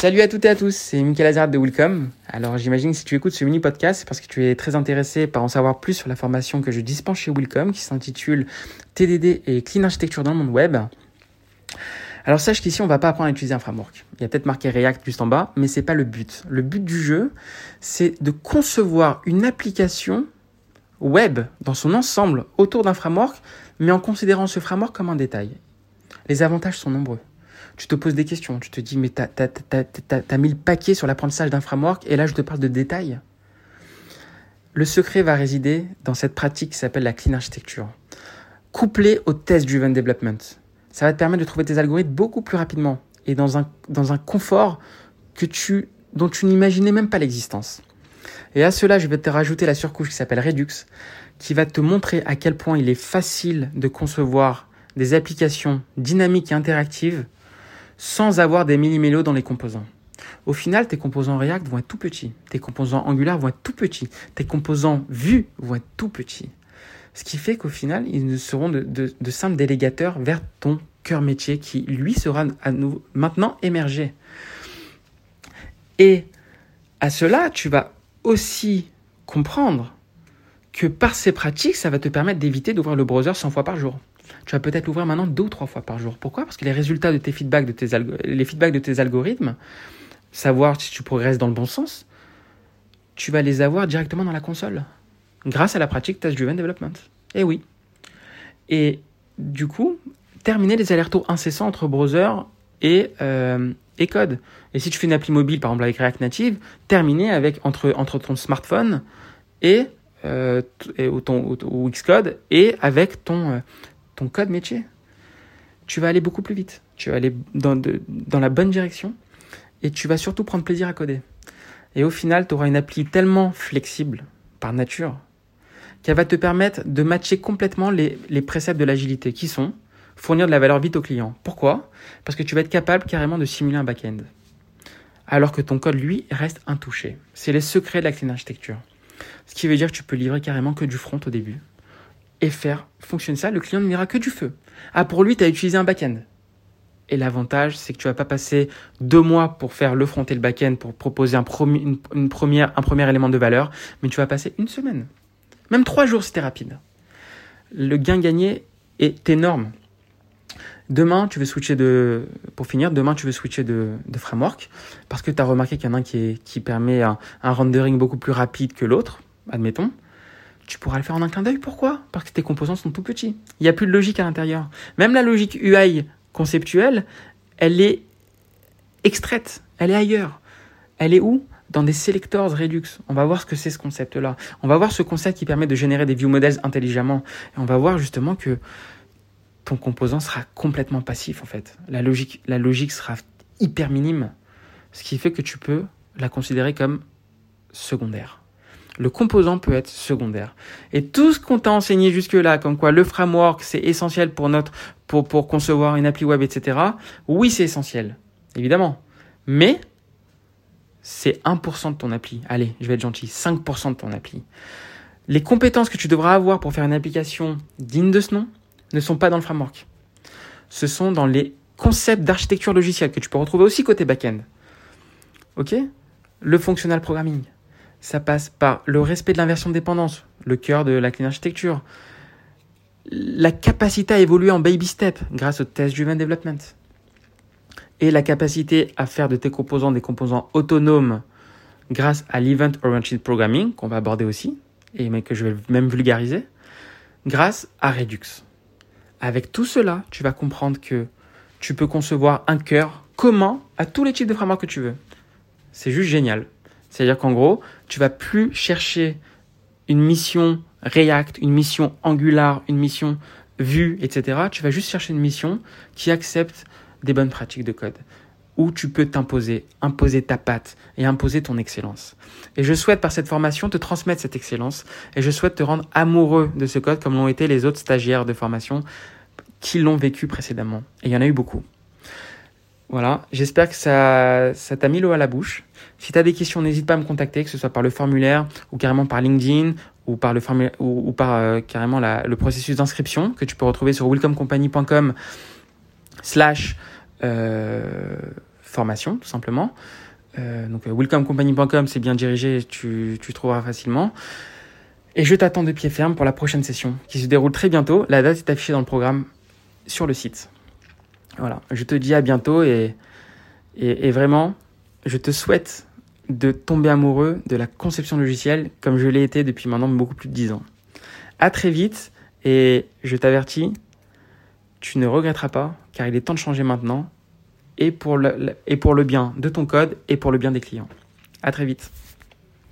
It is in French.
Salut à toutes et à tous, c'est Michael Azard de Welcome. Alors j'imagine que si tu écoutes ce mini podcast, c'est parce que tu es très intéressé par en savoir plus sur la formation que je dispense chez Welcome qui s'intitule TDD et Clean Architecture dans le monde web. Alors sache qu'ici on va pas apprendre à utiliser un framework. Il y a peut-être marqué React juste en bas, mais c'est pas le but. Le but du jeu, c'est de concevoir une application web dans son ensemble autour d'un framework, mais en considérant ce framework comme un détail. Les avantages sont nombreux tu te poses des questions. Tu te dis, mais t'as as, mis le paquet sur l'apprentissage d'un framework et là, je te parle de détails. Le secret va résider dans cette pratique qui s'appelle la clean architecture. Couplée au test-driven development. Ça va te permettre de trouver tes algorithmes beaucoup plus rapidement et dans un, dans un confort que tu, dont tu n'imaginais même pas l'existence. Et à cela, je vais te rajouter la surcouche qui s'appelle Redux, qui va te montrer à quel point il est facile de concevoir des applications dynamiques et interactives sans avoir des millimélos dans les composants. Au final, tes composants React vont être tout petits, tes composants Angular vont être tout petits, tes composants Vue vont être tout petits. Ce qui fait qu'au final, ils seront de, simples délégateurs vers ton cœur métier qui, lui, sera à nous, maintenant émergé. Et à cela, tu vas aussi comprendre que par ces pratiques, ça va te permettre d'éviter d'ouvrir le browser 100 fois par jour tu vas peut-être l'ouvrir maintenant deux ou trois fois par jour. Pourquoi? Parce que les résultats de tes feedbacks de tes, les feedbacks de tes algorithmes, savoir si tu progresses dans le bon sens, tu vas les avoir directement dans la console, grâce à la pratique Test Driven Development. Eh oui. Et du coup, terminer les allers-retours incessants entre browser et, euh, et code. Et si tu fais une appli mobile, par exemple avec React Native, terminer avec entre, entre ton smartphone et, euh, ou, ton, Xcode et avec ton, euh, ton code métier, tu vas aller beaucoup plus vite. Tu vas aller dans, dans la bonne direction et tu vas surtout prendre plaisir à coder. Et au final, tu auras une appli tellement flexible par nature qu'elle va te permettre de matcher complètement les, les préceptes de l'agilité qui sont fournir de la valeur vite au client. Pourquoi? Parce que tu vas être capable carrément de simuler un back-end. Alors que ton code, lui, reste intouché. C'est les secrets de la clean architecture. Ce qui veut dire que tu peux livrer carrément que du front au début et faire fonctionner ça, le client ne verra que du feu. Ah, pour lui, tu as utilisé un back-end. Et l'avantage, c'est que tu vas pas passer deux mois pour faire le front et le back-end pour proposer un, premier élément de valeur, mais tu vas passer une semaine. Même trois jours si es rapide. Le gain gagné est énorme. Demain, tu veux switcher de, pour finir, demain, tu veux switcher de, framework parce que tu as remarqué qu'il y en a un qui, est, qui permet un rendering beaucoup plus rapide que l'autre, admettons tu pourras le faire en un clin d'œil. Pourquoi? Parce que tes composants sont tout petits. Il n'y a plus de logique à l'intérieur. Même la logique UI conceptuelle, elle est extraite, elle est ailleurs. Elle est où? Dans des selectors Redux. On va voir ce que c'est ce concept-là. On va voir ce concept qui permet de générer des view models intelligemment. Et on va voir justement que ton composant sera complètement passif en fait. La logique, la logique sera hyper minime. Ce qui fait que tu peux la considérer comme secondaire le composant peut être secondaire. Et tout ce qu'on t'a enseigné jusque-là, comme quoi le framework, c'est essentiel pour notre, pour, pour concevoir une appli web, etc. Oui, c'est essentiel. Évidemment. Mais, c'est 1% de ton appli. Allez, je vais être gentil. 5% de ton appli. Les compétences que tu devras avoir pour faire une application digne de ce nom ne sont pas dans le framework. Ce sont dans les concepts d'architecture logicielle que tu peux retrouver aussi côté back-end. Le functional programming ça passe par le respect de l'inversion de dépendance, le cœur de la clean architecture, la capacité à évoluer en baby step grâce au test driven development, et la capacité à faire de tes composants des composants autonomes grâce à l'event oriented programming qu'on va aborder aussi, et que je vais même vulgariser, grâce à Redux. Avec tout cela, tu vas comprendre que tu peux concevoir un cœur commun à tous les types de frameworks que tu veux. C'est juste génial. C'est-à-dire qu'en gros, tu vas plus chercher une mission React, une mission Angular, une mission Vue, etc. Tu vas juste chercher une mission qui accepte des bonnes pratiques de code, où tu peux t'imposer, imposer ta patte et imposer ton excellence. Et je souhaite par cette formation te transmettre cette excellence et je souhaite te rendre amoureux de ce code comme l'ont été les autres stagiaires de formation qui l'ont vécu précédemment. Et il y en a eu beaucoup. Voilà, j'espère que ça, ça t'a mis l'eau à la bouche. Si tu as des questions, n'hésite pas à me contacter, que ce soit par le formulaire ou carrément par LinkedIn ou par le formulaire ou, par euh, carrément le processus d'inscription que tu peux retrouver sur welcomecompany.com slash euh, formation, tout simplement. Euh, donc, welcomecompany.com, c'est bien dirigé, tu, trouveras facilement. Et je t'attends de pied ferme pour la prochaine session qui se déroule très bientôt. La date est affichée dans le programme sur le site. Voilà, je te dis à bientôt et vraiment, je te souhaite de tomber amoureux de la conception logicielle comme je l'ai été depuis maintenant beaucoup plus de 10 ans. À très vite et je t'avertis, tu ne regretteras pas car il est temps de changer maintenant et pour le, et pour le bien de ton code et pour le bien des clients. À très vite.